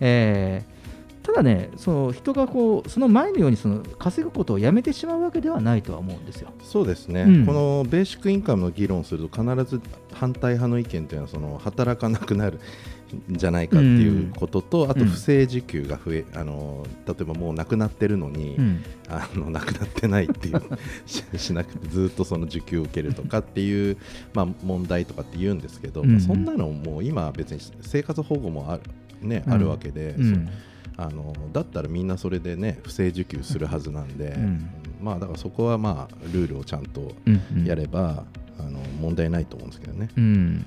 えーただね、その人がこうその前のようにその稼ぐことをやめてしまうわけではないとは思うんですよ。そうですね、うん。このベーシックインカムの議論すると必ず反対派の意見というのはその働かなくなる。んじゃないかっていうことと、あとうん。不正受給が増えあの例えばもうなくなってるのに、うん。あのなくなってないっていう ししなくてずっとその受給を受けるとかっていう、まあ、問題とかって言うんですけど、うんうん。そんなのもう今別に生活保護もある,、ねうん。あるわけで、うん。そあのだったらみんなそれでね不正受給するはずなんで、うん。まあだからそこはまあルールをちゃんとやれば、あの問題ないと思うんですけどね。うんうん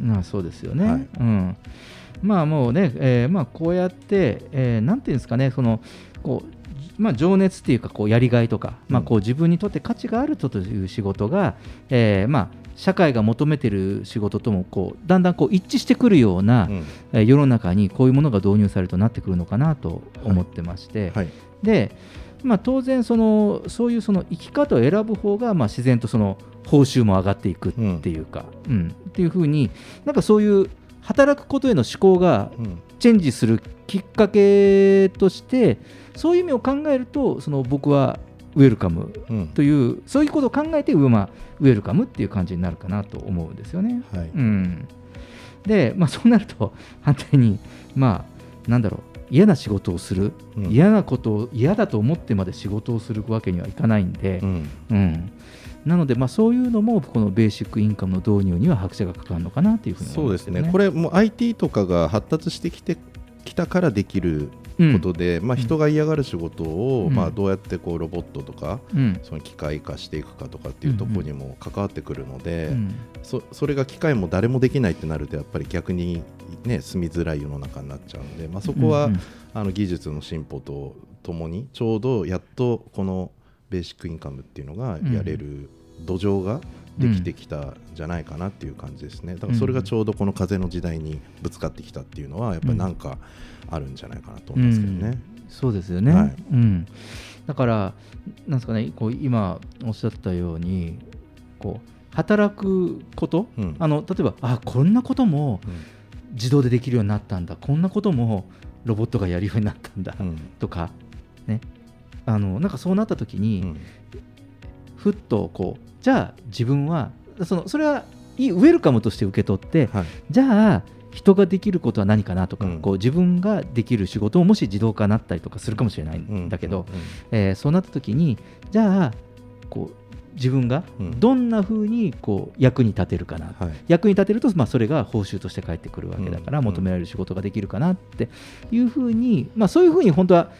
まあそうですよね。はい。うん、まあもうね、えーまあこうやって、えーなんていうんですかね、そのこうまあ情熱っていうかこうやりがいとか、まあこう自分にとって価値があるという仕事が、えーまあ社会が求めている仕事ともこうだんだんこう一致してくるような、えー世の中にこういうものが導入されるとなってくるのかなと思ってまして、で、まあ、当然そのそういうその生き方を選ぶ方がまあ自然とその報酬も上がっていくっていうか、うん。っていうふうになんかそういう働くことへの思考がチェンジするきっかけとしてそういう意味を考えるとその僕はウェルカムという、そういうことを考えて、まあ、ウェルカムっていう感じになるかなと思うんですよね。はい。うん、で、まあ、そうなると反対に、まあ、なんだろう嫌な仕事をする、嫌なことを嫌だと思ってまで仕事をするわけにはいかないんで、うんなので、まあ、そういうのもこのベーシックインカムの導入には拍車がかかるのかなというふうに思そうまけどね。これもう IT とかが発達してきてきたからできることで、まあ、人が嫌がる仕事を、うん。まあ、どうやってこうロボットとか、うん。その機械化していくかとかっていうところにも関わってくるので、うん。そそれが機械も誰もできないってなるとやっぱり逆に、ね、住みづらい世の中になっちゃうんで、まあ、そこは、うんうん。あの技術の進歩とともにちょうどやっとこのベーシックインカムっていうのがやれる土壌ができてきたんじゃないかなっていう感じですね。だからそれがちょうどこの風の時代にぶつかってきたっていうのはやっぱりなんかあるんじゃないかなと思いますけどね。うん。そうですよね、はい。うん、だからなんですかねこう今おっしゃったようにこう働くこと、あの例えばあこんなことも自動でできるようになったんだ。こんなこともロボットがやるようになったんだ、とかねあのなんかそうなった時に、ふっとこうじゃあ自分はそのそれはいいウェルカムとして受け取って、じゃあ人ができることは何かなとか、こう自分ができる仕事をもし自動化になったりとかするかもしれないんだけど、えーそうなった時にじゃあこう自分がどんなふうにこう役に立てるかな、役に立てると、まあ、それが報酬として返ってくるわけだから、求められる仕事ができるかなっていうふうに、まあ、そういうふうに本当は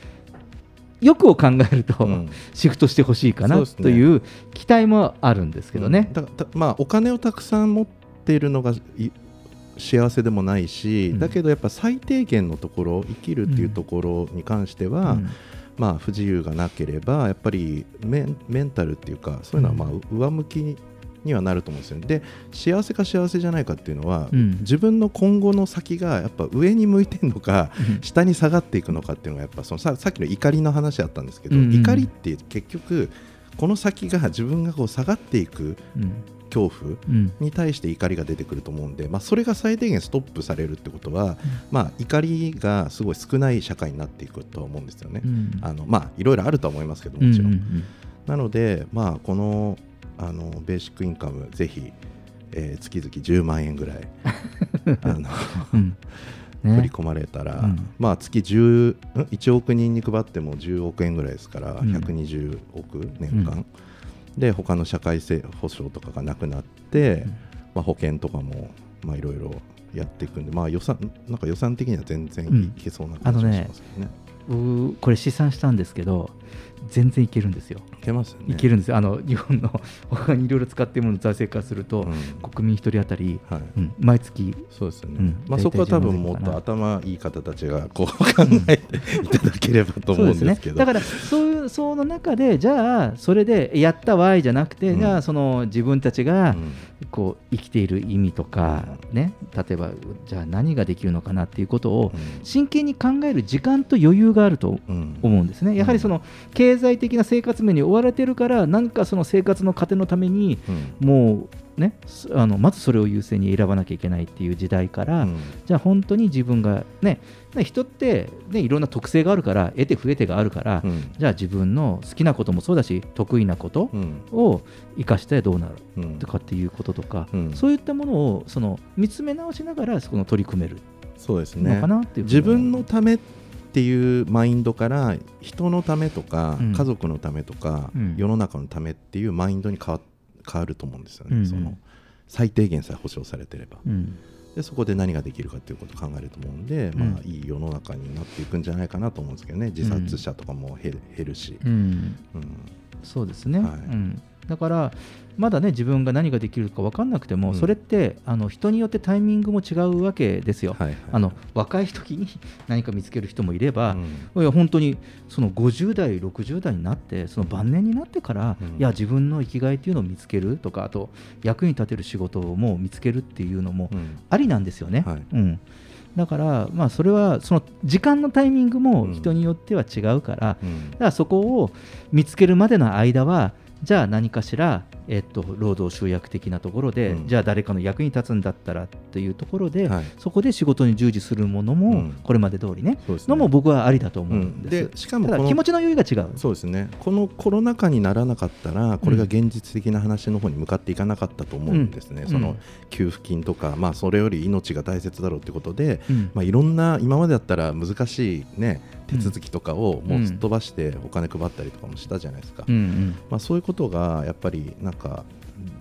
欲を考えると、シフトしてほしいかなという期待もあるんですけどね。だだまあ、お金をたくさん持っているのがい幸せでもないし、だけどやっぱ最低限のところ生きるっていうところに関しては、うん。まあ、不自由がなければやっぱりメンメンタルっていうかそういうのはまあ上向きにはなると思うんですよね。で幸せか幸せじゃないかっていうのは、うん。自分の今後の先がやっぱ上に向いてるのか、下に下がっていくのかっていうのがやっぱそのささっきの怒りの話あったんですけど、うん。うん怒りって結局この先が自分がこう下がっていくうん。恐怖うん。に対して怒りが出てくると思うんで、まあ、それが最低限ストップされるってことは、まあ、怒りがすごい少ない社会になっていくとは思うんですよね。うん。あのまあいろいろあるとは思いますけどもちろん。うんうん。なので、まあ、このあのベーシックインカムぜひ、えー月々10万円ぐらい あの、うん。ね。振り込まれたら、うん。まあ、月10ん1億人に配っても10億円ぐらいですから、うん。120億年間、で他の社会性保障とかがなくなって、まあ、保険とかもまあいろいろやっていくんで、まあ、予算なんか予算的には全然い,、うん。けそうな感じがしますけどね。僕これ試算したんですけど全然いけるんですよ。いけますよね。いけるんですよ。あの日本の 他にいろいろ使っているものを財政化すると、国民一人当たり、はい。うん毎月。そうですよね、うんまあ、そこは多分もっと頭いい方たちがこう 考えていただければと思うんですけど。ね、だからそういうその中でじゃあそれでやったわいじゃなくて、うん。じゃあその自分たちがこう生きている意味とか、ね例えばじゃあ何ができるのかなっていうことを真剣に考える時間と余裕があると思うんですね。やはりその経済的な生活面に追われてるから何かその生活の糧のためにもうねすあのまずそれを優先に選ばなきゃいけないっていう時代から、じゃあ本当に自分がねね人って、ね、いろんな特性があるから得て増えてがあるから、じゃあ自分の好きなこともそうだし得意なことを生かしてどうなるとかっていうこととか、そういったものをその見つめ直しながらその取り組めるそうですね。のかなっていうふうに自分のためっていうマインドから人のためとか、うん。家族のためとか、うん。世の中のためっていうマインドに変わ変わると思うんですよね、うんうん。その最低限さえ保障されてれば、うんでそこで何ができるかっていうことを考えると思うんで、うん。まあ、いい世の中になっていくんじゃないかなと思うんですけどね。自殺者とかも減る,、減るし、うん。うん。そうですね、はい。うん、だからまだね自分が何ができるか分かんなくても、うん。それってあの人によってタイミングも違うわけですよ、はいはい。あの若い時に何か見つける人もいれば、いや本当にその50代60代になってその晩年になってから、うん。いや自分の生きがいっていうのを見つけるとかあと役に立てる仕事をもう見つけるっていうのもうん。ありなんですよね。はい。うん。だから、まあ、それはその時間のタイミングも人によっては違うから、うん。だからそこを見つけるまでの間はじゃあ何かしら、えっと、労働集約的なところで、うん。じゃあ誰かの役に立つんだったらっていうところで、はい。そこで仕事に従事するものも、うん。これまで通りね。ね。のも僕はありだと思うんです、でしかもただ気持ちの余裕が違う。そうですね。このコロナ禍にならなかったらこれが現実的な話の方に向かっていかなかったと思うんですね、うん。そのうん給付金とか、まあ、それより命が大切だろうということで、うん。まあ、いろんな今までだったら難しい、ね、手続きとかをもうすっ飛ばしてお金配ったりとかもしたじゃないですか、うんうん。まあ、そういうことがやっぱりなんか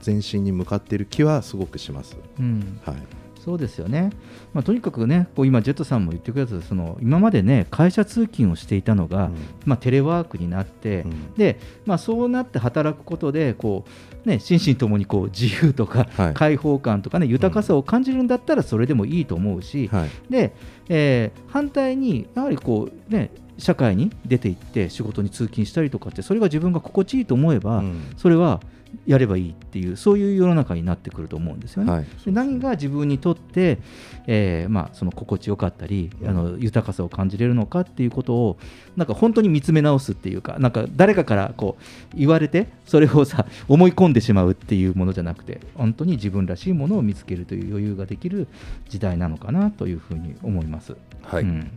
前進に向かっている気はすごくします。うん。はいそうですよね、まあ、とにかくね、こう今、ジェットさんも言ってくれたその今までね、会社通勤をしていたのが、まあ、テレワークになって、でまあ、そうなって働くことで、こうね、心身ともにこう自由とか、はい。開放感とかね、豊かさを感じるんだったら、それでもいいと思うし、はい。でえー反対に、やはりこう、ね、社会に出て行って、仕事に通勤したりとかって、それが自分が心地いいと思えば、それはやればいいっていう、そういう世の中になってくると思うんですよね。はい。で何が自分にとって、えーまあ、その心地よかったり、あの豊かさを感じれるのかっていうことをなんか本当に見つめ直すっていうかなんか誰かからこう言われてそれをさ思い込んでしまうっていうものじゃなくて本当に自分らしいものを見つけるという余裕ができる時代なのかなというふうに思います。はい。うん。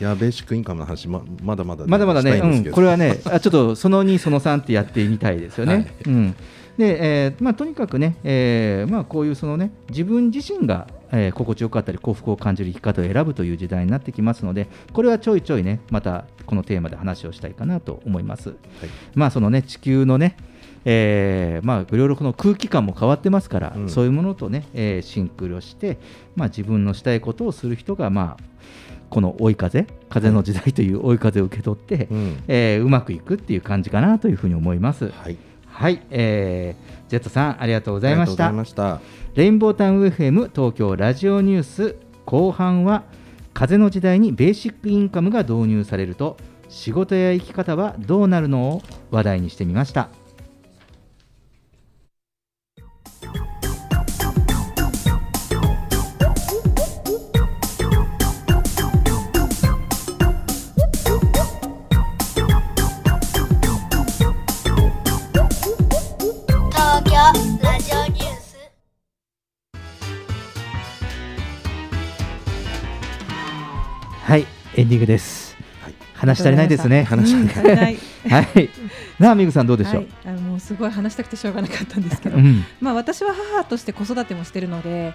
いやベーシックインカムの話ままだまだまだまだね、うん、これはね、あちょっとその2、その3ってやってみたいですよね。はい。うんでえーまあ、とにかくね、えーまあ、こういうその、ね、自分自身が、えー心地よかったり幸福を感じる生き方を選ぶという時代になってきますのでこれはちょいちょいねまたこのテーマで話をしたいかなと思います。まあそのね地球のねえーまあ、いろいろこの空気感も変わってますから、そういうものとね、えーシンクロして、まあ、自分のしたいことをする人が、まあ、この追い風風の時代という追い風を受け取って、うん。えーうまくいくっていう感じかなというふうに思います。はい、えージェットさんありがとうございました。ありがとうございましたレインボータウン FM 東京ラジオニュース後半は風の時代にベーシックインカムが導入されると仕事や生き方はどうなるのを話題にしてみました。ラジオニュース。はいエンディングです、はい。話し足りないですね。話足りない。はい。なあみぐさんどうでしょはう、い、あのもうすごい話したくてしょうがなかったんですけど。う、ん。まあ私は母として子育てもしてるので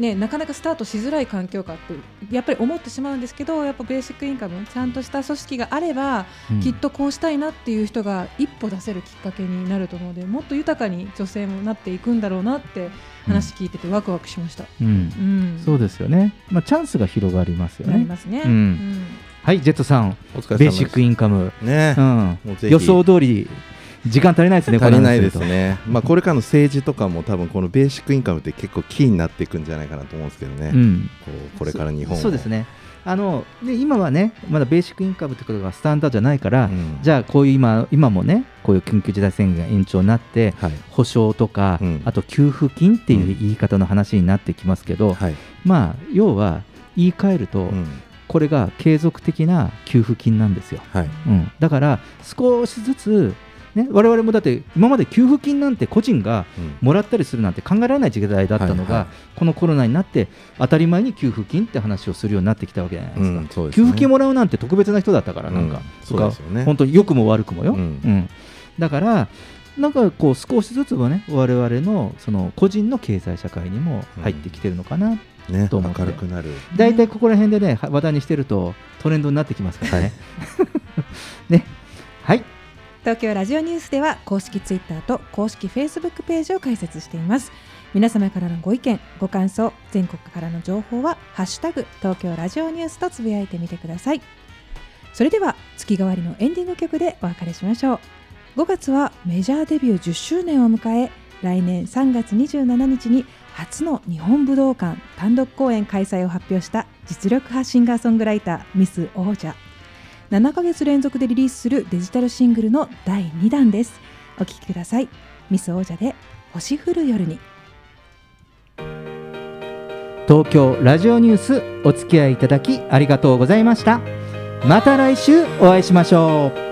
ね、なかなかスタートしづらい環境かってやっぱり思ってしまうんですけどやっぱベーシックインカムちゃんとした組織があれば、うん。きっとこうしたいなっていう人が一歩出せるきっかけになると思うのでもっと豊かに女性もなっていくんだろうなって話聞いててワクワクしました。うん。うん。そうですよね、まあ、チャンスが広がりますよね。なりますね。うん。うん。はい、ジェットさんお疲れ様です。ベーシックインカム、ね。うん。予想通り時間足りないですね、足りないですね、まあ、これからの政治とかも多分このベーシックインカムって結構キーになっていくんじゃないかなと思うんですけどね、うん。こうこれから日本を。そうですね。あので今はねまだベーシックインカムってことがスタンダードじゃないから、じゃあこういう今今もねこういう緊急事態宣言が延長になって、保証とか、あと給付金っていう言い方の話になってきますけど、まあ要は言い換えると、これが継続的な給付金なんですよ、うん、だから少しずつね、我々もだって今まで給付金なんて個人がもらったりするなんて考えられない時代だったのが、はいはいこのコロナになって当たり前に給付金って話をするようになってきたわけじゃないですか、うんね。給付金もらうなんて特別な人だったからなんか、うんとかそうですよね。本当に良くも悪くもよ、うん。うん。だからなんかこう少しずつはね我々のその個人の経済社会にも入ってきてるのかなねと思って、明るくなる。大体ここら辺でねは話題にしてるとトレンドになってきますからね、ね。はい東京ラジオニュースでは公式ツイッターと公式フェイスブックページを開設しています。皆様からのご意見ご感想全国からの情報は「ハッシュタグ東京ラジオニュース」とつぶやいてみてください。それでは月替わりのエンディング曲でお別れしましょう。5月はメジャーデビュー10周年を迎え来年3月27日に初の日本武道館単独公演開催を発表した実力派シンガーソングライターミス王者。7ヶ月連続でリリースするデジタルシングルの第2弾です。お聴きください。ミス王者で星降る夜に。東京ラジオニュースお付き合いいただきありがとうございました。また来週お会いしましょう。